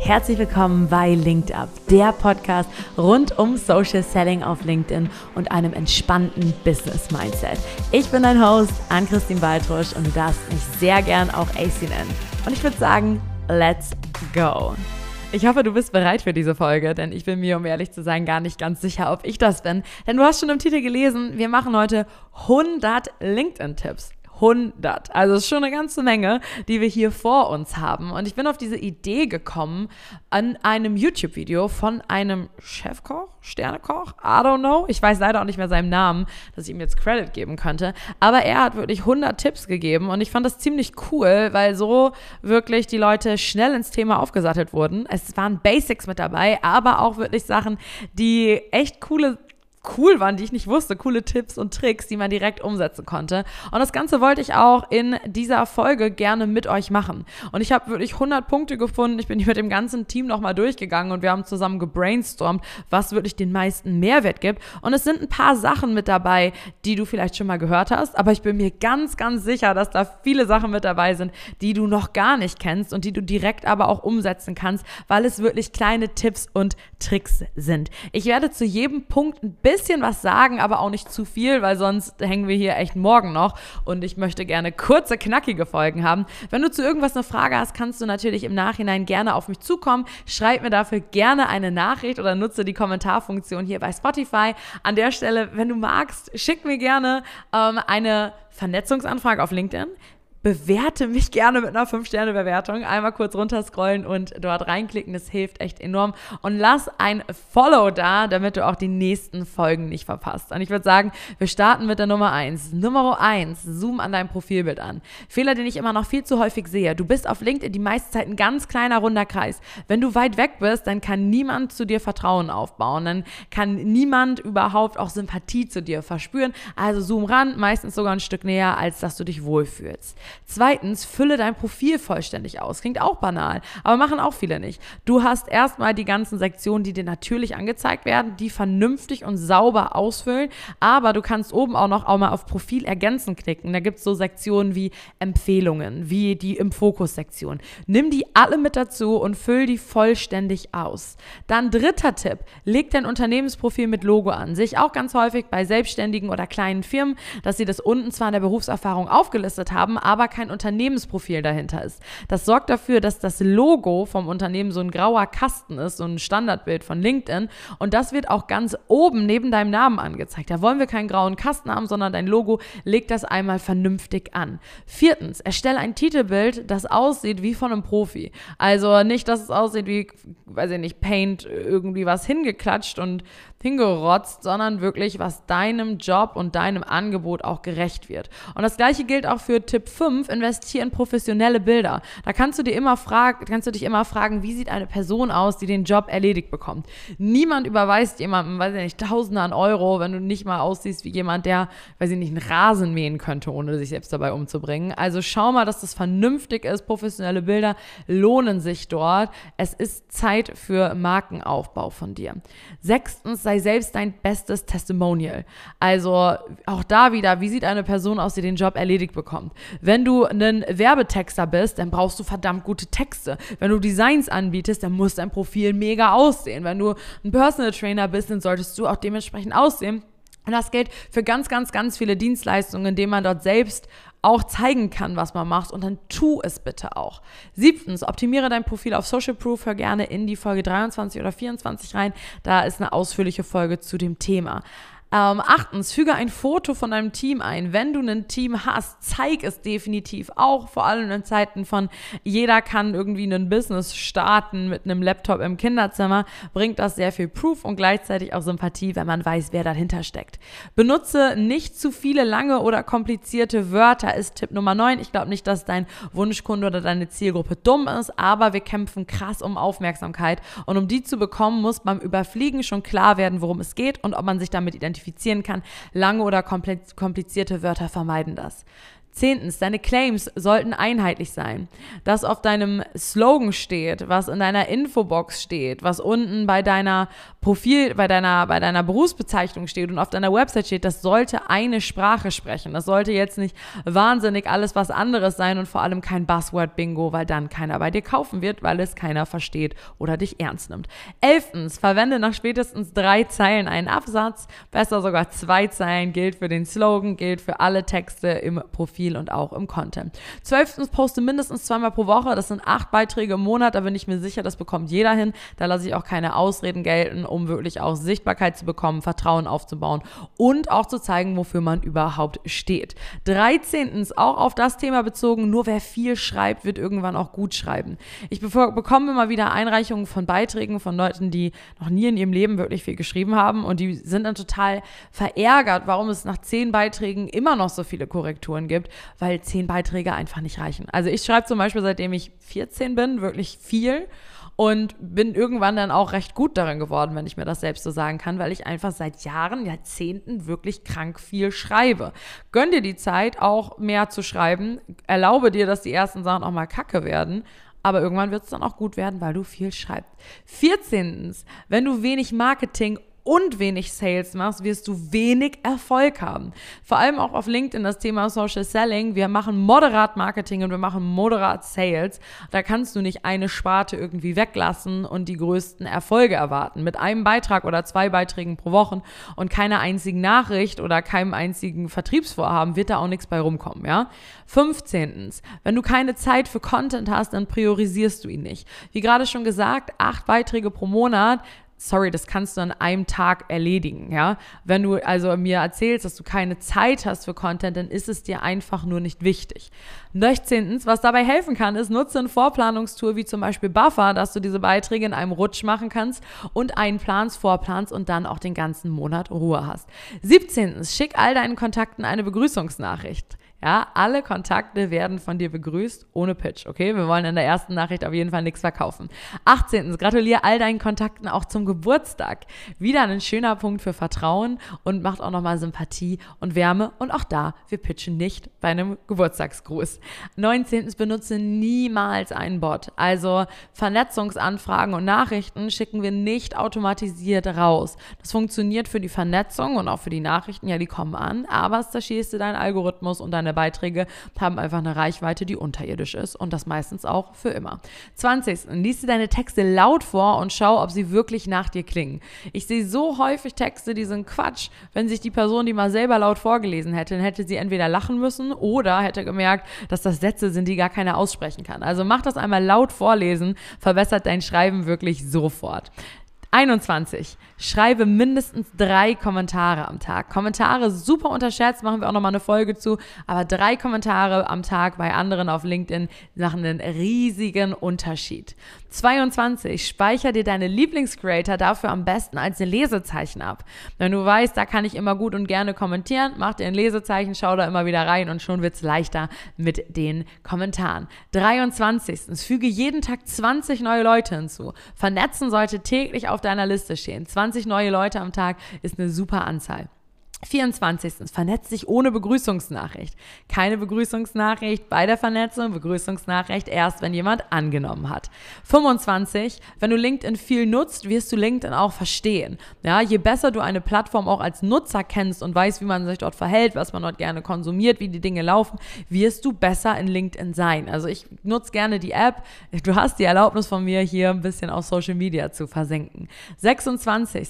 Herzlich willkommen bei Linked Up, der Podcast rund um Social Selling auf LinkedIn und einem entspannten Business Mindset. Ich bin dein Host, Ann-Christine Baltrusch und du darfst mich sehr gern auch AC nennen. Und ich würde sagen, let's go! Ich hoffe, du bist bereit für diese Folge, denn ich bin mir, um ehrlich zu sein, gar nicht ganz sicher, ob ich das bin. Denn du hast schon im Titel gelesen, wir machen heute 100 LinkedIn-Tipps. 100. Also es ist schon eine ganze Menge, die wir hier vor uns haben. Und ich bin auf diese Idee gekommen an einem YouTube-Video von einem Chefkoch, Sternekoch, I don't know. Ich weiß leider auch nicht mehr seinen Namen, dass ich ihm jetzt Credit geben könnte. Aber er hat wirklich 100 Tipps gegeben und ich fand das ziemlich cool, weil so wirklich die Leute schnell ins Thema aufgesattelt wurden. Es waren Basics mit dabei, aber auch wirklich Sachen, die echt coole cool waren, die ich nicht wusste, coole Tipps und Tricks, die man direkt umsetzen konnte. Und das Ganze wollte ich auch in dieser Folge gerne mit euch machen. Und ich habe wirklich 100 Punkte gefunden. Ich bin mit dem ganzen Team nochmal durchgegangen und wir haben zusammen gebrainstormt, was wirklich den meisten Mehrwert gibt. Und es sind ein paar Sachen mit dabei, die du vielleicht schon mal gehört hast, aber ich bin mir ganz, ganz sicher, dass da viele Sachen mit dabei sind, die du noch gar nicht kennst und die du direkt aber auch umsetzen kannst, weil es wirklich kleine Tipps und Tricks sind. Ich werde zu jedem Punkt ein bisschen bisschen was sagen, aber auch nicht zu viel, weil sonst hängen wir hier echt morgen noch. Und ich möchte gerne kurze, knackige Folgen haben. Wenn du zu irgendwas eine Frage hast, kannst du natürlich im Nachhinein gerne auf mich zukommen. Schreib mir dafür gerne eine Nachricht oder nutze die Kommentarfunktion hier bei Spotify. An der Stelle, wenn du magst, schick mir gerne ähm, eine Vernetzungsanfrage auf LinkedIn bewerte mich gerne mit einer 5-Sterne-Bewertung. Einmal kurz runterscrollen und dort reinklicken. Das hilft echt enorm. Und lass ein Follow da, damit du auch die nächsten Folgen nicht verpasst. Und ich würde sagen, wir starten mit der Nummer 1. Nummer 1, zoom an deinem Profilbild an. Fehler, den ich immer noch viel zu häufig sehe. Du bist auf LinkedIn die meiste Zeit ein ganz kleiner runder Kreis. Wenn du weit weg bist, dann kann niemand zu dir Vertrauen aufbauen. Dann kann niemand überhaupt auch Sympathie zu dir verspüren. Also zoom ran, meistens sogar ein Stück näher, als dass du dich wohlfühlst. Zweitens, fülle dein Profil vollständig aus. Klingt auch banal, aber machen auch viele nicht. Du hast erstmal die ganzen Sektionen, die dir natürlich angezeigt werden, die vernünftig und sauber ausfüllen, aber du kannst oben auch noch auch mal auf Profil ergänzen klicken. Da gibt es so Sektionen wie Empfehlungen, wie die im Fokus-Sektion. Nimm die alle mit dazu und füll die vollständig aus. Dann dritter Tipp, leg dein Unternehmensprofil mit Logo an. Sehe ich auch ganz häufig bei Selbstständigen oder kleinen Firmen, dass sie das unten zwar in der Berufserfahrung aufgelistet haben, aber aber kein Unternehmensprofil dahinter ist. Das sorgt dafür, dass das Logo vom Unternehmen so ein grauer Kasten ist, so ein Standardbild von LinkedIn. Und das wird auch ganz oben neben deinem Namen angezeigt. Da wollen wir keinen grauen Kasten haben, sondern dein Logo legt das einmal vernünftig an. Viertens, erstelle ein Titelbild, das aussieht wie von einem Profi. Also nicht, dass es aussieht wie, weiß ich nicht, Paint, irgendwie was hingeklatscht und hingerotzt, sondern wirklich, was deinem Job und deinem Angebot auch gerecht wird. Und das gleiche gilt auch für Tipp 5, investier in professionelle Bilder. Da kannst du dir immer fragen, kannst du dich immer fragen, wie sieht eine Person aus, die den Job erledigt bekommt. Niemand überweist jemandem, weiß ich nicht, Tausende an Euro, wenn du nicht mal aussiehst wie jemand, der, weiß ich nicht, einen Rasen mähen könnte, ohne sich selbst dabei umzubringen. Also schau mal, dass das vernünftig ist. Professionelle Bilder lohnen sich dort. Es ist Zeit für Markenaufbau von dir. Sechstens, sei selbst dein bestes Testimonial. Also auch da wieder, wie sieht eine Person aus, die den Job erledigt bekommt? Wenn du ein Werbetexter bist, dann brauchst du verdammt gute Texte. Wenn du Designs anbietest, dann muss dein Profil mega aussehen. Wenn du ein Personal Trainer bist, dann solltest du auch dementsprechend aussehen. Und das gilt für ganz, ganz, ganz viele Dienstleistungen, indem man dort selbst auch zeigen kann, was man macht und dann tu es bitte auch. Siebtens, optimiere dein Profil auf Social Proof, hör gerne in die Folge 23 oder 24 rein, da ist eine ausführliche Folge zu dem Thema. Ähm, achtens, füge ein Foto von deinem Team ein. Wenn du ein Team hast, zeig es definitiv auch, vor allem in Zeiten von jeder kann irgendwie ein Business starten mit einem Laptop im Kinderzimmer, bringt das sehr viel Proof und gleichzeitig auch Sympathie, wenn man weiß, wer dahinter steckt. Benutze nicht zu viele lange oder komplizierte Wörter, ist Tipp Nummer 9. Ich glaube nicht, dass dein Wunschkunde oder deine Zielgruppe dumm ist, aber wir kämpfen krass um Aufmerksamkeit und um die zu bekommen, muss beim Überfliegen schon klar werden, worum es geht und ob man sich damit identifiziert identifizieren kann. Lange oder komplizierte Wörter vermeiden das. Zehntens, deine Claims sollten einheitlich sein. Das auf deinem Slogan steht, was in deiner Infobox steht, was unten bei deiner Profil, bei deiner, bei deiner Berufsbezeichnung steht und auf deiner Website steht, das sollte eine Sprache sprechen. Das sollte jetzt nicht wahnsinnig alles was anderes sein und vor allem kein Buzzword-Bingo, weil dann keiner bei dir kaufen wird, weil es keiner versteht oder dich ernst nimmt. Elftens, verwende nach spätestens drei Zeilen einen Absatz, besser sogar zwei Zeilen, gilt für den Slogan, gilt für alle Texte im Profil Profil und auch im Content. Zwölftens, poste mindestens zweimal pro Woche. Das sind acht Beiträge im Monat. Da bin ich mir sicher, das bekommt jeder hin. Da lasse ich auch keine Ausreden gelten, um wirklich auch Sichtbarkeit zu bekommen, Vertrauen aufzubauen und auch zu zeigen, wofür man überhaupt steht. Dreizehntens, auch auf das Thema bezogen, nur wer viel schreibt, wird irgendwann auch gut schreiben. Ich bekomme immer wieder Einreichungen von Beiträgen von Leuten, die noch nie in ihrem Leben wirklich viel geschrieben haben und die sind dann total verärgert, warum es nach zehn Beiträgen immer noch so viele Korrekturen gibt weil zehn Beiträge einfach nicht reichen. Also ich schreibe zum Beispiel, seitdem ich 14 bin, wirklich viel und bin irgendwann dann auch recht gut darin geworden, wenn ich mir das selbst so sagen kann, weil ich einfach seit Jahren, Jahrzehnten wirklich krank viel schreibe. Gönn dir die Zeit, auch mehr zu schreiben. Erlaube dir, dass die ersten Sachen auch mal kacke werden. Aber irgendwann wird es dann auch gut werden, weil du viel schreibst. 14. Wenn du wenig Marketing und wenig Sales machst, wirst du wenig Erfolg haben. Vor allem auch auf LinkedIn das Thema Social Selling. Wir machen moderat Marketing und wir machen moderat Sales. Da kannst du nicht eine Sparte irgendwie weglassen und die größten Erfolge erwarten. Mit einem Beitrag oder zwei Beiträgen pro Woche und keiner einzigen Nachricht oder keinem einzigen Vertriebsvorhaben wird da auch nichts bei rumkommen, ja? 15. Wenn du keine Zeit für Content hast, dann priorisierst du ihn nicht. Wie gerade schon gesagt, acht Beiträge pro Monat sorry, das kannst du an einem Tag erledigen, ja. Wenn du also mir erzählst, dass du keine Zeit hast für Content, dann ist es dir einfach nur nicht wichtig. 16. Was dabei helfen kann, ist, nutze ein Vorplanungstool wie zum Beispiel Buffer, dass du diese Beiträge in einem Rutsch machen kannst und einen Plans, vorplanst und dann auch den ganzen Monat Ruhe hast. 17. Schick all deinen Kontakten eine Begrüßungsnachricht. Ja, alle Kontakte werden von dir begrüßt ohne Pitch, okay? Wir wollen in der ersten Nachricht auf jeden Fall nichts verkaufen. 18. Gratuliere all deinen Kontakten auch zum Geburtstag. Wieder ein schöner Punkt für Vertrauen und macht auch nochmal Sympathie und Wärme. Und auch da, wir pitchen nicht bei einem Geburtstagsgruß. 19. Benutze niemals einen Bot. Also Vernetzungsanfragen und Nachrichten schicken wir nicht automatisiert raus. Das funktioniert für die Vernetzung und auch für die Nachrichten. Ja, die kommen an, aber es zerschießt dir deinen Algorithmus und deine deine Beiträge haben einfach eine Reichweite, die unterirdisch ist und das meistens auch für immer. 20. Lies dir deine Texte laut vor und schau, ob sie wirklich nach dir klingen. Ich sehe so häufig Texte, die sind Quatsch. Wenn sich die Person die mal selber laut vorgelesen hätte, dann hätte sie entweder lachen müssen oder hätte gemerkt, dass das Sätze sind, die gar keiner aussprechen kann. Also mach das einmal laut vorlesen, verbessert dein Schreiben wirklich sofort. 21. Schreibe mindestens drei Kommentare am Tag. Kommentare super unterschätzt, machen wir auch nochmal eine Folge zu. Aber drei Kommentare am Tag bei anderen auf LinkedIn machen einen riesigen Unterschied. 22. Speicher dir deine Lieblingscreator dafür am besten als ein Lesezeichen ab. Wenn du weißt, da kann ich immer gut und gerne kommentieren, mach dir ein Lesezeichen, schau da immer wieder rein und schon wird es leichter mit den Kommentaren. 23. Füge jeden Tag 20 neue Leute hinzu. Vernetzen sollte täglich auf deiner Liste stehen. 20 neue Leute am Tag ist eine super Anzahl. 24. Vernetzt sich ohne Begrüßungsnachricht. Keine Begrüßungsnachricht bei der Vernetzung, Begrüßungsnachricht erst, wenn jemand angenommen hat. 25. Wenn du LinkedIn viel nutzt, wirst du LinkedIn auch verstehen. Ja, je besser du eine Plattform auch als Nutzer kennst und weißt, wie man sich dort verhält, was man dort gerne konsumiert, wie die Dinge laufen, wirst du besser in LinkedIn sein. Also ich nutze gerne die App. Du hast die Erlaubnis von mir, hier ein bisschen auf Social Media zu versenken. 26.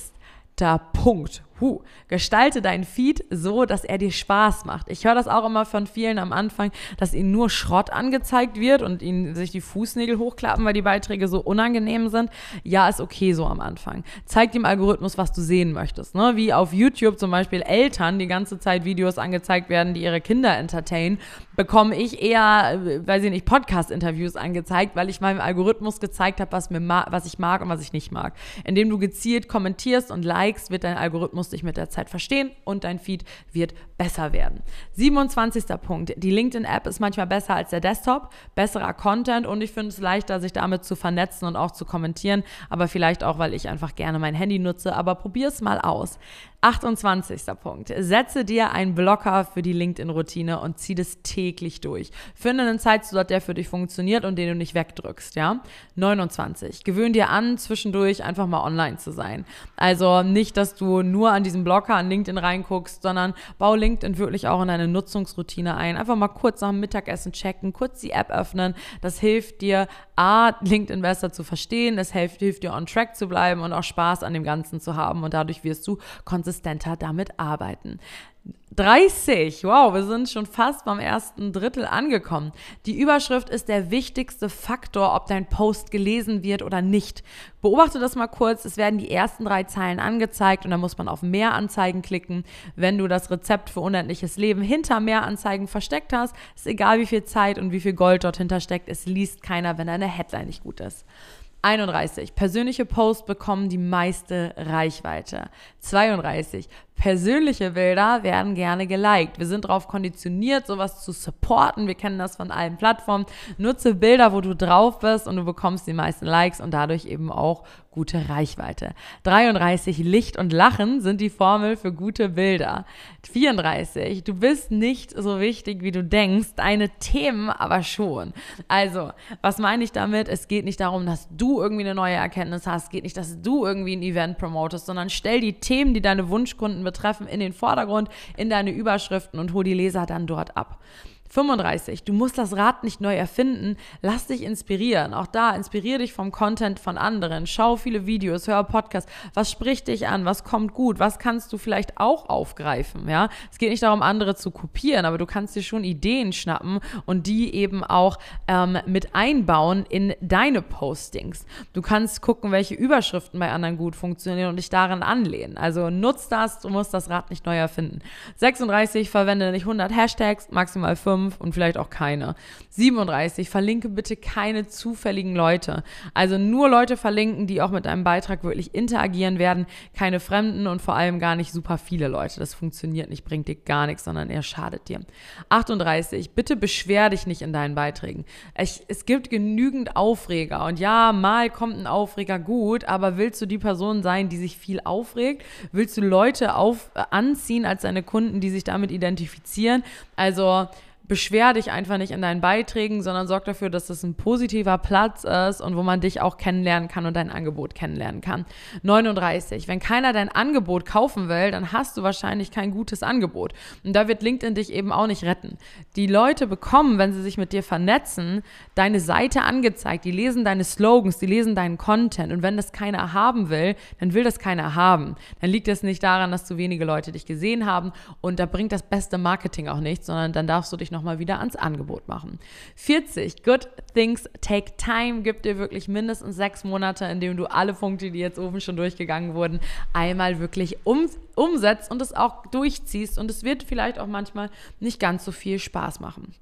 Punkt Huh, gestalte deinen Feed so, dass er dir Spaß macht. Ich höre das auch immer von vielen am Anfang, dass ihnen nur Schrott angezeigt wird und ihnen sich die Fußnägel hochklappen, weil die Beiträge so unangenehm sind. Ja, ist okay so am Anfang. Zeig dem Algorithmus, was du sehen möchtest. Ne? Wie auf YouTube zum Beispiel Eltern die ganze Zeit Videos angezeigt werden, die ihre Kinder entertainen, bekomme ich eher, äh, weiß ich nicht, Podcast-Interviews angezeigt, weil ich meinem Algorithmus gezeigt habe, was, was ich mag und was ich nicht mag. Indem du gezielt kommentierst und likest, wird dein Algorithmus musst dich mit der Zeit verstehen und dein Feed wird besser werden. 27. Punkt. Die LinkedIn-App ist manchmal besser als der Desktop, besserer Content und ich finde es leichter, sich damit zu vernetzen und auch zu kommentieren, aber vielleicht auch, weil ich einfach gerne mein Handy nutze, aber probier es mal aus. 28. Punkt. Setze dir einen Blocker für die LinkedIn-Routine und zieh das täglich durch. Finde einen Zeitslot, der für dich funktioniert und den du nicht wegdrückst, ja? 29. Gewöhn dir an, zwischendurch einfach mal online zu sein. Also nicht, dass du nur an diesen Blocker an LinkedIn reinguckst, sondern bau LinkedIn wirklich auch in deine Nutzungsroutine ein. Einfach mal kurz nach dem Mittagessen checken, kurz die App öffnen. Das hilft dir, A, LinkedIn besser zu verstehen, es hilft, hilft dir on track zu bleiben und auch Spaß an dem Ganzen zu haben und dadurch wirst du konsistenter damit arbeiten. 30. Wow, wir sind schon fast beim ersten Drittel angekommen. Die Überschrift ist der wichtigste Faktor, ob dein Post gelesen wird oder nicht. Beobachte das mal kurz. Es werden die ersten drei Zeilen angezeigt und dann muss man auf Mehr Anzeigen klicken. Wenn du das Rezept für unendliches Leben hinter Mehr Anzeigen versteckt hast, ist egal wie viel Zeit und wie viel Gold dort hinter steckt. Es liest keiner, wenn deine Headline nicht gut ist. 31. Persönliche Posts bekommen die meiste Reichweite. 32. Persönliche Bilder werden gerne geliked. Wir sind darauf konditioniert, sowas zu supporten. Wir kennen das von allen Plattformen. Nutze Bilder, wo du drauf bist und du bekommst die meisten Likes und dadurch eben auch gute Reichweite. 33. Licht und Lachen sind die Formel für gute Bilder. 34. Du bist nicht so wichtig, wie du denkst, deine Themen aber schon. Also, was meine ich damit? Es geht nicht darum, dass du irgendwie eine neue Erkenntnis hast. Es geht nicht, dass du irgendwie ein Event promotest, sondern stell die Themen, die deine Wunschkunden betreffen, in den Vordergrund, in deine Überschriften und hol die Leser dann dort ab. 35. Du musst das Rad nicht neu erfinden. Lass dich inspirieren. Auch da, inspiriere dich vom Content von anderen. Schau viele Videos, hör Podcasts. Was spricht dich an? Was kommt gut? Was kannst du vielleicht auch aufgreifen? Ja, es geht nicht darum, andere zu kopieren, aber du kannst dir schon Ideen schnappen und die eben auch ähm, mit einbauen in deine Postings. Du kannst gucken, welche Überschriften bei anderen gut funktionieren und dich daran anlehnen. Also nutz das. Du musst das Rad nicht neu erfinden. 36. Verwende nicht 100 Hashtags, maximal 5 fünf und vielleicht auch keine. 37. Verlinke bitte keine zufälligen Leute. Also nur Leute verlinken, die auch mit deinem Beitrag wirklich interagieren werden. Keine Fremden und vor allem gar nicht super viele Leute. Das funktioniert nicht, bringt dir gar nichts, sondern eher schadet dir. 38. Bitte beschwer dich nicht in deinen Beiträgen. Ich, es gibt genügend Aufreger und ja, mal kommt ein Aufreger gut, aber willst du die Person sein, die sich viel aufregt? Willst du Leute auf, äh, anziehen als deine Kunden, die sich damit identifizieren? Also beschwer dich einfach nicht in deinen Beiträgen, sondern sorg dafür, dass das ein positiver Platz ist und wo man dich auch kennenlernen kann und dein Angebot kennenlernen kann. 39. Wenn keiner dein Angebot kaufen will, dann hast du wahrscheinlich kein gutes Angebot. Und da wird LinkedIn dich eben auch nicht retten. Die Leute bekommen, wenn sie sich mit dir vernetzen, deine Seite angezeigt. Die lesen deine Slogans, die lesen deinen Content. Und wenn das keiner haben will, dann will das keiner haben. Dann liegt es nicht daran, dass zu wenige Leute dich gesehen haben und da bringt das beste Marketing auch nichts, sondern dann darfst du dich noch nochmal wieder ans Angebot machen. 40. Good things take time. Gibt dir wirklich mindestens sechs Monate, in denen du alle Punkte, die jetzt oben schon durchgegangen wurden, einmal wirklich um, umsetzt und es auch durchziehst. Und es wird vielleicht auch manchmal nicht ganz so viel Spaß machen.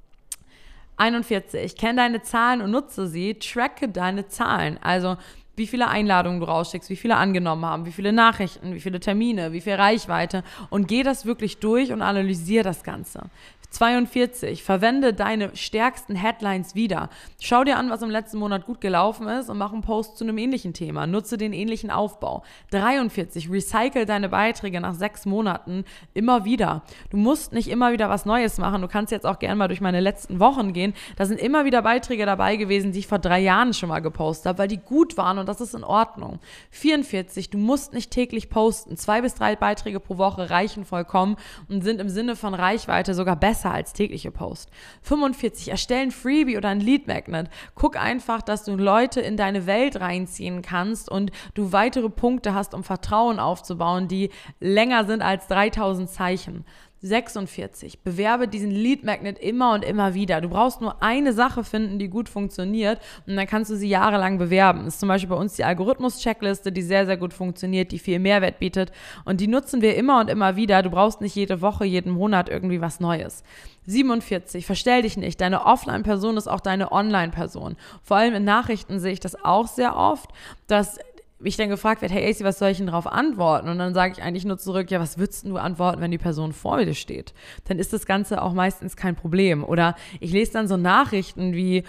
41. Kenn deine Zahlen und nutze sie. Tracke deine Zahlen. Also wie viele Einladungen du rausschickst, wie viele angenommen haben, wie viele Nachrichten, wie viele Termine, wie viel Reichweite und geh das wirklich durch und analysiere das Ganze. 42. Verwende deine stärksten Headlines wieder. Schau dir an, was im letzten Monat gut gelaufen ist und mach einen Post zu einem ähnlichen Thema. Nutze den ähnlichen Aufbau. 43. Recycle deine Beiträge nach sechs Monaten immer wieder. Du musst nicht immer wieder was Neues machen. Du kannst jetzt auch gerne mal durch meine letzten Wochen gehen. Da sind immer wieder Beiträge dabei gewesen, die ich vor drei Jahren schon mal gepostet habe, weil die gut waren und das ist in Ordnung. 44. Du musst nicht täglich posten. Zwei bis drei Beiträge pro Woche reichen vollkommen und sind im Sinne von Reichweite sogar besser besser als tägliche Post. 45, erstellen Freebie oder ein Lead Magnet. Guck einfach, dass du Leute in deine Welt reinziehen kannst und du weitere Punkte hast, um Vertrauen aufzubauen, die länger sind als 3000 Zeichen. 46. Bewerbe diesen Lead Magnet immer und immer wieder. Du brauchst nur eine Sache finden, die gut funktioniert und dann kannst du sie jahrelang bewerben. Das ist zum Beispiel bei uns die Algorithmus-Checkliste, die sehr, sehr gut funktioniert, die viel Mehrwert bietet und die nutzen wir immer und immer wieder. Du brauchst nicht jede Woche, jeden Monat irgendwie was Neues. 47. Verstell dich nicht. Deine Offline-Person ist auch deine Online-Person. Vor allem in Nachrichten sehe ich das auch sehr oft, dass ich dann gefragt werde, hey AC, was soll ich denn darauf antworten? Und dann sage ich eigentlich nur zurück, ja, was würdest du antworten, wenn die Person vor dir steht? Dann ist das Ganze auch meistens kein Problem. Oder ich lese dann so Nachrichten wie,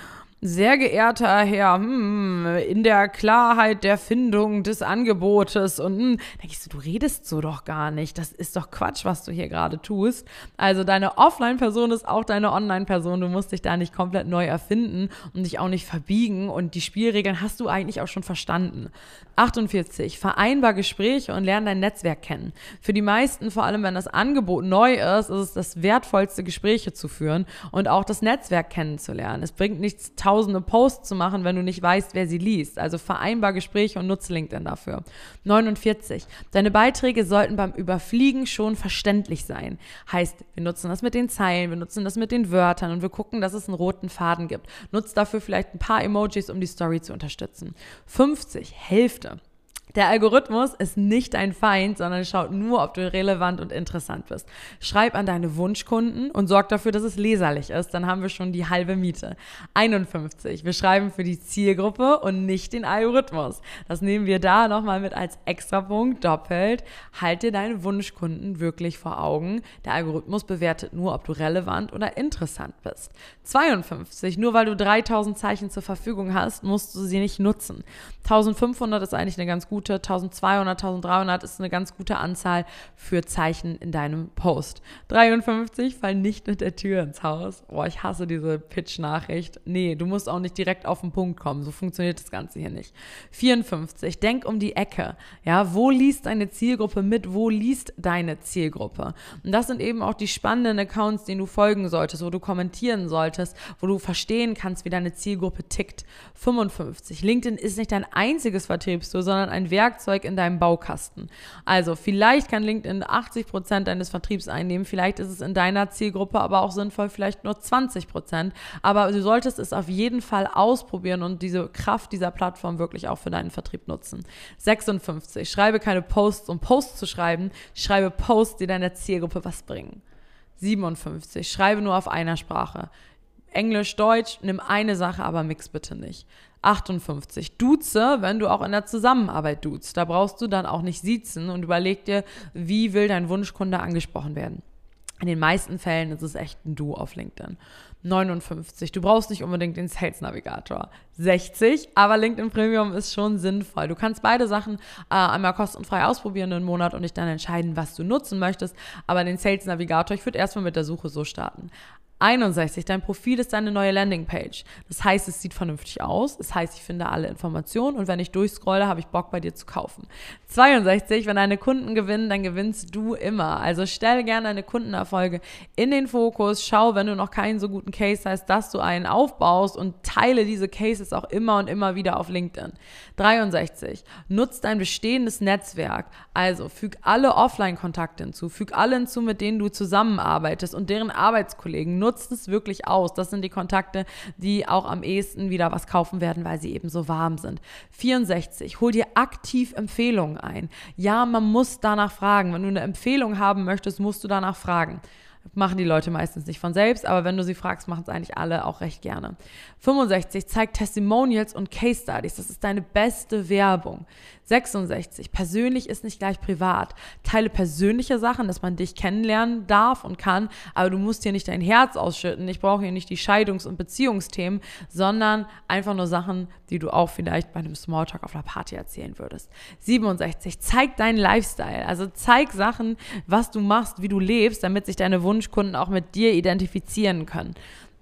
sehr geehrter Herr, hm, in der Klarheit der Findung des Angebotes und hm, ich so, du redest so doch gar nicht. Das ist doch Quatsch, was du hier gerade tust. Also deine Offline-Person ist auch deine Online-Person. Du musst dich da nicht komplett neu erfinden und dich auch nicht verbiegen. Und die Spielregeln hast du eigentlich auch schon verstanden. 48. Vereinbar Gespräche und lerne dein Netzwerk kennen. Für die meisten, vor allem wenn das Angebot neu ist, ist es das wertvollste, Gespräche zu führen und auch das Netzwerk kennenzulernen. Es bringt nichts, tausende Posts zu machen, wenn du nicht weißt, wer sie liest. Also vereinbar Gespräche und nutze LinkedIn dafür. 49. Deine Beiträge sollten beim Überfliegen schon verständlich sein. Heißt, wir nutzen das mit den Zeilen, wir nutzen das mit den Wörtern und wir gucken, dass es einen roten Faden gibt. Nutzt dafür vielleicht ein paar Emojis, um die Story zu unterstützen. 50. Hälfte. Der Algorithmus ist nicht dein Feind, sondern schaut nur, ob du relevant und interessant bist. Schreib an deine Wunschkunden und sorg dafür, dass es leserlich ist. Dann haben wir schon die halbe Miete. 51. Wir schreiben für die Zielgruppe und nicht den Algorithmus. Das nehmen wir da nochmal mit als Extrapunkt doppelt. Halt dir deine Wunschkunden wirklich vor Augen. Der Algorithmus bewertet nur, ob du relevant oder interessant bist. 52. Nur weil du 3000 Zeichen zur Verfügung hast, musst du sie nicht nutzen. 1500 ist eigentlich eine ganz gute gute 1200, 1300 ist eine ganz gute Anzahl für Zeichen in deinem Post. 53 fallen nicht mit der Tür ins Haus. Boah, ich hasse diese Pitch-Nachricht. Nee, du musst auch nicht direkt auf den Punkt kommen. So funktioniert das Ganze hier nicht. 54, denk um die Ecke. Ja, wo liest deine Zielgruppe mit? Wo liest deine Zielgruppe? Und das sind eben auch die spannenden Accounts, denen du folgen solltest, wo du kommentieren solltest, wo du verstehen kannst, wie deine Zielgruppe tickt. 55, LinkedIn ist nicht dein einziges Vertriebstool, sondern ein Werkzeug in deinem Baukasten. Also vielleicht kann LinkedIn 80 Prozent deines Vertriebs einnehmen, vielleicht ist es in deiner Zielgruppe aber auch sinnvoll, vielleicht nur 20 Prozent. Aber du solltest es auf jeden Fall ausprobieren und diese Kraft dieser Plattform wirklich auch für deinen Vertrieb nutzen. 56. Schreibe keine Posts, um Posts zu schreiben. Schreibe Posts, die deiner Zielgruppe was bringen. 57. Schreibe nur auf einer Sprache. Englisch, Deutsch, nimm eine Sache, aber mix bitte nicht. 58. Duze, wenn du auch in der Zusammenarbeit duzt. Da brauchst du dann auch nicht siezen und überleg dir, wie will dein Wunschkunde angesprochen werden. In den meisten Fällen ist es echt ein Du auf LinkedIn. 59. Du brauchst nicht unbedingt den Sales Navigator. 60. Aber LinkedIn Premium ist schon sinnvoll. Du kannst beide Sachen äh, einmal kostenfrei ausprobieren einen Monat und dich dann entscheiden, was du nutzen möchtest. Aber den Sales Navigator, ich würde erstmal mit der Suche so starten. 61. Dein Profil ist deine neue Landingpage. Das heißt, es sieht vernünftig aus. Das heißt, ich finde alle Informationen und wenn ich durchscrolle, habe ich Bock bei dir zu kaufen. 62. Wenn deine Kunden gewinnen, dann gewinnst du immer. Also stell gerne deine Kundenerfolge in den Fokus. Schau, wenn du noch keinen so guten Case hast, dass du einen aufbaust und teile diese Cases auch immer und immer wieder auf LinkedIn. 63. Nutz dein bestehendes Netzwerk. Also füg alle Offline-Kontakte hinzu. Füg alle hinzu, mit denen du zusammenarbeitest und deren Arbeitskollegen nutzt es wirklich aus. Das sind die Kontakte, die auch am ehesten wieder was kaufen werden, weil sie eben so warm sind. 64. Hol dir aktiv Empfehlungen ein. Ja, man muss danach fragen. Wenn du eine Empfehlung haben möchtest, musst du danach fragen machen die Leute meistens nicht von selbst, aber wenn du sie fragst, machen es eigentlich alle auch recht gerne. 65, zeig Testimonials und Case Studies. Das ist deine beste Werbung. 66, persönlich ist nicht gleich privat. Teile persönliche Sachen, dass man dich kennenlernen darf und kann, aber du musst hier nicht dein Herz ausschütten. Ich brauche hier nicht die Scheidungs- und Beziehungsthemen, sondern einfach nur Sachen, die du auch vielleicht bei einem Smalltalk auf einer Party erzählen würdest. 67, zeig deinen Lifestyle. Also zeig Sachen, was du machst, wie du lebst, damit sich deine Wunschkunden auch mit dir identifizieren können.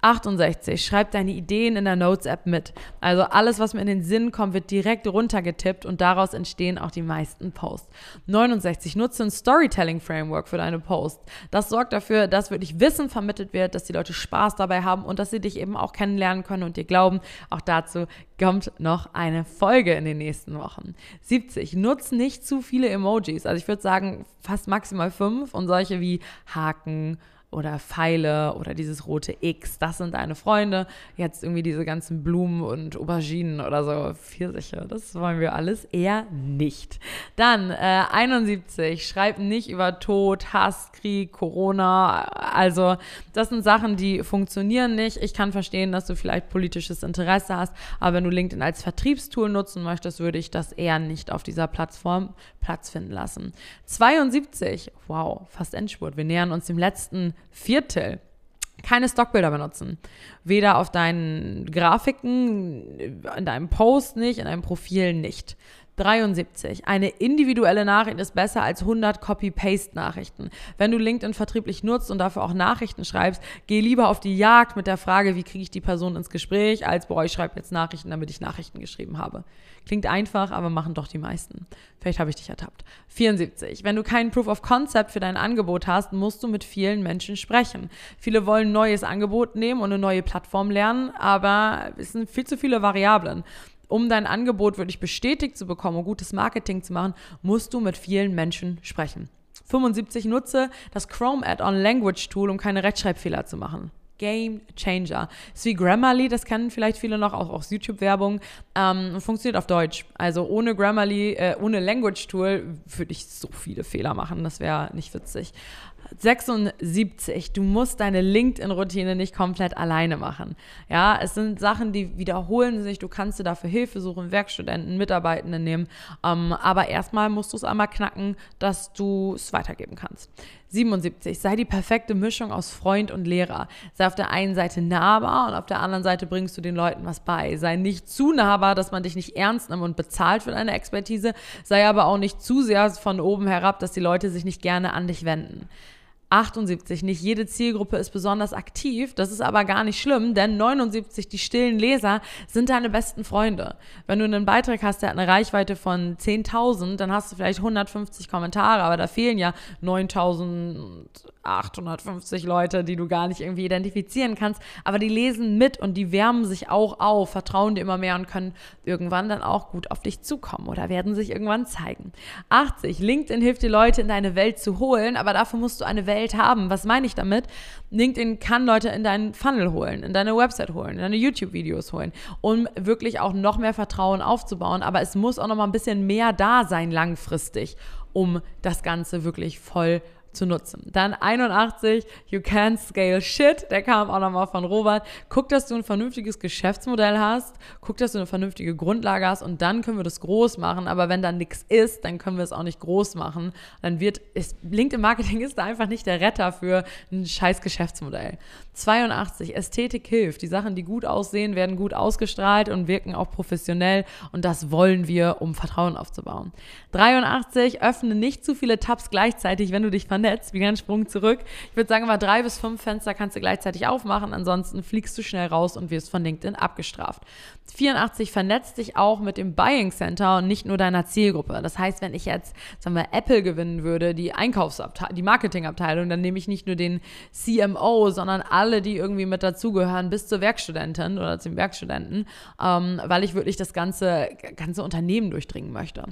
68. Schreib deine Ideen in der Notes-App mit. Also alles, was mir in den Sinn kommt, wird direkt runtergetippt und daraus entstehen auch die meisten Posts. 69. Nutze ein Storytelling-Framework für deine Posts. Das sorgt dafür, dass wirklich Wissen vermittelt wird, dass die Leute Spaß dabei haben und dass sie dich eben auch kennenlernen können und dir glauben. Auch dazu kommt noch eine Folge in den nächsten Wochen. 70. Nutz nicht zu viele Emojis. Also ich würde sagen, fast maximal fünf und solche wie Haken, oder Pfeile oder dieses rote X, das sind deine Freunde. Jetzt irgendwie diese ganzen Blumen und Auberginen oder so, Pfirsiche, das wollen wir alles eher nicht. Dann äh, 71, schreib nicht über Tod, Hass, Krieg, Corona. Also das sind Sachen, die funktionieren nicht. Ich kann verstehen, dass du vielleicht politisches Interesse hast, aber wenn du LinkedIn als Vertriebstool nutzen möchtest, würde ich das eher nicht auf dieser Plattform Platz finden lassen. 72, wow, fast Endspurt. Wir nähern uns dem letzten Viertel. Keine Stockbilder benutzen. Weder auf deinen Grafiken, in deinem Post nicht, in deinem Profil nicht. 73. Eine individuelle Nachricht ist besser als 100 Copy-Paste-Nachrichten. Wenn du LinkedIn vertrieblich nutzt und dafür auch Nachrichten schreibst, geh lieber auf die Jagd mit der Frage, wie kriege ich die Person ins Gespräch, als, boah, ich schreibe jetzt Nachrichten, damit ich Nachrichten geschrieben habe. Klingt einfach, aber machen doch die meisten. Vielleicht habe ich dich ertappt. 74. Wenn du keinen Proof of Concept für dein Angebot hast, musst du mit vielen Menschen sprechen. Viele wollen ein neues Angebot nehmen und eine neue Plattform lernen, aber es sind viel zu viele Variablen um dein Angebot wirklich bestätigt zu bekommen und gutes Marketing zu machen, musst du mit vielen Menschen sprechen. 75 nutze das Chrome Add-on Language Tool, um keine Rechtschreibfehler zu machen. Game Changer. ist wie Grammarly, das kennen vielleicht viele noch, auch aus YouTube-Werbung. Ähm, funktioniert auf Deutsch. Also ohne Grammarly, äh, ohne Language Tool würde ich so viele Fehler machen. Das wäre nicht witzig. 76. Du musst deine LinkedIn-Routine nicht komplett alleine machen. Ja, es sind Sachen, die wiederholen sich. Du kannst dir dafür Hilfe suchen, Werkstudenten, Mitarbeitende nehmen. Ähm, aber erstmal musst du es einmal knacken, dass du es weitergeben kannst. 77. Sei die perfekte Mischung aus Freund und Lehrer. Sei auf der einen Seite nahbar und auf der anderen Seite bringst du den Leuten was bei. Sei nicht zu nahbar, dass man dich nicht ernst nimmt und bezahlt für deine Expertise. Sei aber auch nicht zu sehr von oben herab, dass die Leute sich nicht gerne an dich wenden. 78. Nicht jede Zielgruppe ist besonders aktiv. Das ist aber gar nicht schlimm, denn 79, die stillen Leser, sind deine besten Freunde. Wenn du einen Beitrag hast, der hat eine Reichweite von 10.000, dann hast du vielleicht 150 Kommentare, aber da fehlen ja 9.850 Leute, die du gar nicht irgendwie identifizieren kannst. Aber die lesen mit und die wärmen sich auch auf, vertrauen dir immer mehr und können irgendwann dann auch gut auf dich zukommen oder werden sich irgendwann zeigen. 80. LinkedIn hilft dir Leute in deine Welt zu holen, aber dafür musst du eine Welt Welt haben. Was meine ich damit? LinkedIn kann Leute in deinen Funnel holen, in deine Website holen, in deine YouTube-Videos holen, um wirklich auch noch mehr Vertrauen aufzubauen. Aber es muss auch noch mal ein bisschen mehr da sein langfristig, um das Ganze wirklich voll zu nutzen. Dann 81, You Can't Scale Shit, der kam auch nochmal von Robert. Guck, dass du ein vernünftiges Geschäftsmodell hast, guck, dass du eine vernünftige Grundlage hast und dann können wir das groß machen. Aber wenn da nichts ist, dann können wir es auch nicht groß machen. Dann wird, ist, LinkedIn Marketing ist da einfach nicht der Retter für ein scheiß Geschäftsmodell. 82, Ästhetik hilft. Die Sachen, die gut aussehen, werden gut ausgestrahlt und wirken auch professionell und das wollen wir, um Vertrauen aufzubauen. 83, öffne nicht zu viele Tabs gleichzeitig, wenn du dich vernetzt Netz, wieder einen Sprung zurück. Ich würde sagen, mal drei bis fünf Fenster kannst du gleichzeitig aufmachen, ansonsten fliegst du schnell raus und wirst von LinkedIn abgestraft. 84 vernetzt dich auch mit dem Buying Center und nicht nur deiner Zielgruppe. Das heißt, wenn ich jetzt, sagen wir, Apple gewinnen würde, die Einkaufsabteilung, die Marketingabteilung, dann nehme ich nicht nur den CMO, sondern alle, die irgendwie mit dazugehören, bis zur Werkstudentin oder zum Werkstudenten, ähm, weil ich wirklich das ganze, ganze Unternehmen durchdringen möchte.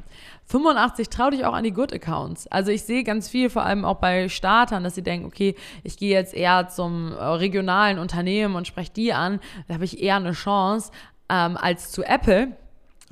85 trau dich auch an die Good Accounts. Also ich sehe ganz viel, vor allem auch bei Startern, dass sie denken, okay, ich gehe jetzt eher zum äh, regionalen Unternehmen und spreche die an, da habe ich eher eine Chance ähm, als zu Apple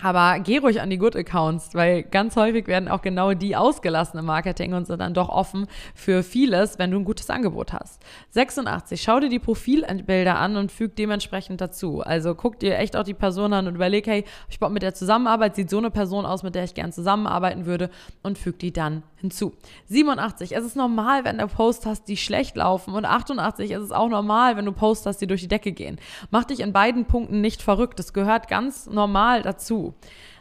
aber geh ruhig an die Good Accounts, weil ganz häufig werden auch genau die ausgelassen im Marketing und sind dann doch offen für vieles, wenn du ein gutes Angebot hast. 86. Schau dir die Profilbilder an und füg dementsprechend dazu. Also guck dir echt auch die Person an und überleg, hey, ich Bock mit der Zusammenarbeit, sieht so eine Person aus, mit der ich gern zusammenarbeiten würde und füg die dann hinzu. 87. Es ist normal, wenn du Posts hast, die schlecht laufen und 88. Es ist auch normal, wenn du Posts hast, die durch die Decke gehen. Mach dich in beiden Punkten nicht verrückt. Das gehört ganz normal dazu.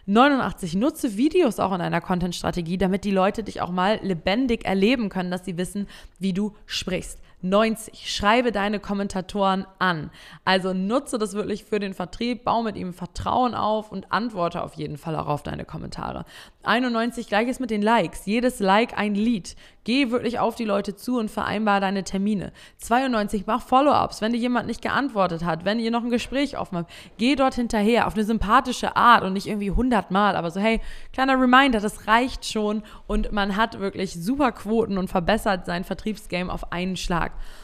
89. Nutze Videos auch in einer Content-Strategie, damit die Leute dich auch mal lebendig erleben können, dass sie wissen, wie du sprichst. 90. Schreibe deine Kommentatoren an. Also nutze das wirklich für den Vertrieb, baue mit ihm Vertrauen auf und antworte auf jeden Fall auch auf deine Kommentare. 91. Gleiches mit den Likes. Jedes Like ein Lied. Geh wirklich auf die Leute zu und vereinbar deine Termine. 92. Mach Follow-ups. Wenn dir jemand nicht geantwortet hat, wenn ihr noch ein Gespräch offen habt, geh dort hinterher auf eine sympathische Art und nicht irgendwie 100 Mal, aber so, hey, kleiner Reminder, das reicht schon und man hat wirklich super Quoten und verbessert sein Vertriebsgame auf einen Schlag. back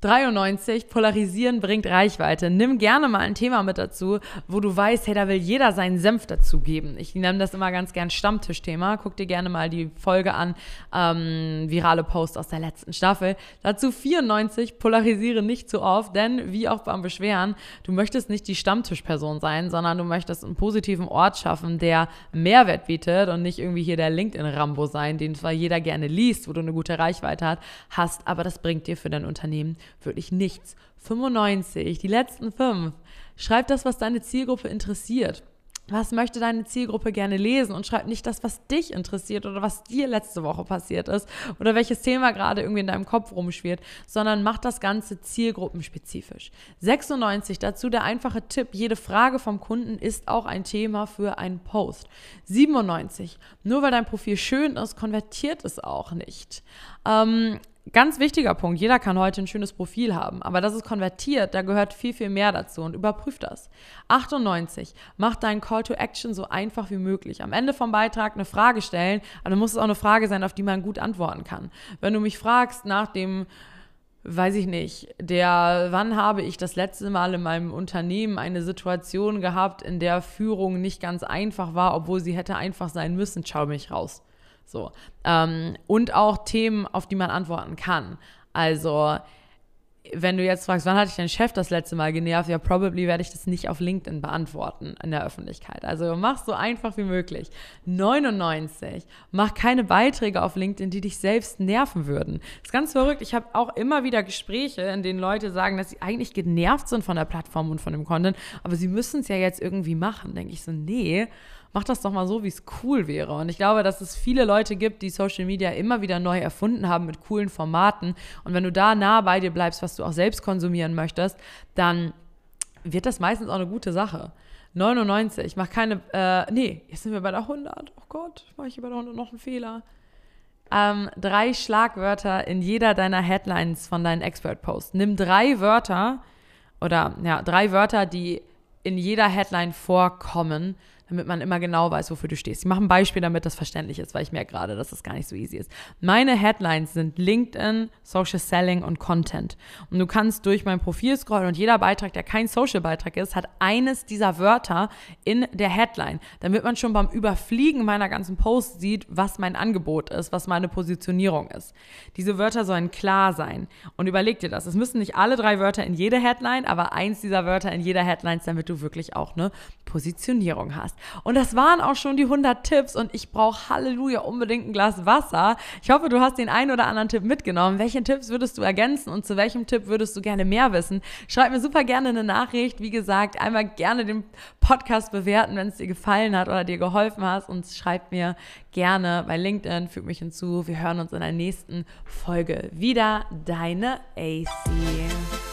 93, polarisieren bringt Reichweite. Nimm gerne mal ein Thema mit dazu, wo du weißt, hey, da will jeder seinen Senf dazu geben. Ich nenne das immer ganz gern Stammtischthema. Guck dir gerne mal die Folge an, ähm, virale Post aus der letzten Staffel. Dazu 94, polarisiere nicht zu oft, denn wie auch beim Beschweren, du möchtest nicht die Stammtischperson sein, sondern du möchtest einen positiven Ort schaffen, der Mehrwert bietet und nicht irgendwie hier der LinkedIn-Rambo sein, den zwar jeder gerne liest, wo du eine gute Reichweite hast, aber das bringt dir für dein Unternehmen wirklich nichts. 95, die letzten fünf. Schreib das, was deine Zielgruppe interessiert. Was möchte deine Zielgruppe gerne lesen und schreib nicht das, was dich interessiert oder was dir letzte Woche passiert ist oder welches Thema gerade irgendwie in deinem Kopf rumschwirrt, sondern mach das Ganze zielgruppenspezifisch. 96, dazu der einfache Tipp, jede Frage vom Kunden ist auch ein Thema für einen Post. 97, nur weil dein Profil schön ist, konvertiert es auch nicht. Ähm, Ganz wichtiger Punkt, jeder kann heute ein schönes Profil haben, aber das ist konvertiert, da gehört viel, viel mehr dazu und überprüf das. 98, mach deinen Call to Action so einfach wie möglich. Am Ende vom Beitrag eine Frage stellen, aber dann muss es auch eine Frage sein, auf die man gut antworten kann. Wenn du mich fragst nach dem weiß ich nicht, der, wann habe ich das letzte Mal in meinem Unternehmen eine Situation gehabt, in der Führung nicht ganz einfach war, obwohl sie hätte einfach sein müssen, schau mich raus. So. Ähm, und auch Themen, auf die man antworten kann. Also, wenn du jetzt fragst, wann hatte ich deinen Chef das letzte Mal genervt, ja, probably werde ich das nicht auf LinkedIn beantworten in der Öffentlichkeit. Also mach so einfach wie möglich. 99. Mach keine Beiträge auf LinkedIn, die dich selbst nerven würden. Das ist ganz verrückt. Ich habe auch immer wieder Gespräche, in denen Leute sagen, dass sie eigentlich genervt sind von der Plattform und von dem Content, aber sie müssen es ja jetzt irgendwie machen. Denke ich so, nee mach das doch mal so, wie es cool wäre. Und ich glaube, dass es viele Leute gibt, die Social Media immer wieder neu erfunden haben mit coolen Formaten. Und wenn du da nah bei dir bleibst, was du auch selbst konsumieren möchtest, dann wird das meistens auch eine gute Sache. 99, ich mache keine, äh, nee, jetzt sind wir bei der 100. Oh Gott, mache ich bei der 100 noch einen Fehler. Ähm, drei Schlagwörter in jeder deiner Headlines von deinen Expert-Posts. Nimm drei Wörter oder ja, drei Wörter, die in jeder Headline vorkommen damit man immer genau weiß, wofür du stehst. Ich mache ein Beispiel, damit das verständlich ist, weil ich merke gerade, dass das gar nicht so easy ist. Meine Headlines sind LinkedIn, Social Selling und Content. Und du kannst durch mein Profil scrollen und jeder Beitrag, der kein Social-Beitrag ist, hat eines dieser Wörter in der Headline, damit man schon beim Überfliegen meiner ganzen Posts sieht, was mein Angebot ist, was meine Positionierung ist. Diese Wörter sollen klar sein. Und überleg dir das. Es müssen nicht alle drei Wörter in jede Headline, aber eins dieser Wörter in jeder Headline, damit du wirklich auch eine Positionierung hast. Und das waren auch schon die 100 Tipps und ich brauche Halleluja unbedingt ein Glas Wasser. Ich hoffe, du hast den einen oder anderen Tipp mitgenommen. Welchen Tipps würdest du ergänzen und zu welchem Tipp würdest du gerne mehr wissen? Schreib mir super gerne eine Nachricht. Wie gesagt, einmal gerne den Podcast bewerten, wenn es dir gefallen hat oder dir geholfen hat und schreib mir gerne bei LinkedIn, füg mich hinzu. Wir hören uns in der nächsten Folge wieder. Deine AC.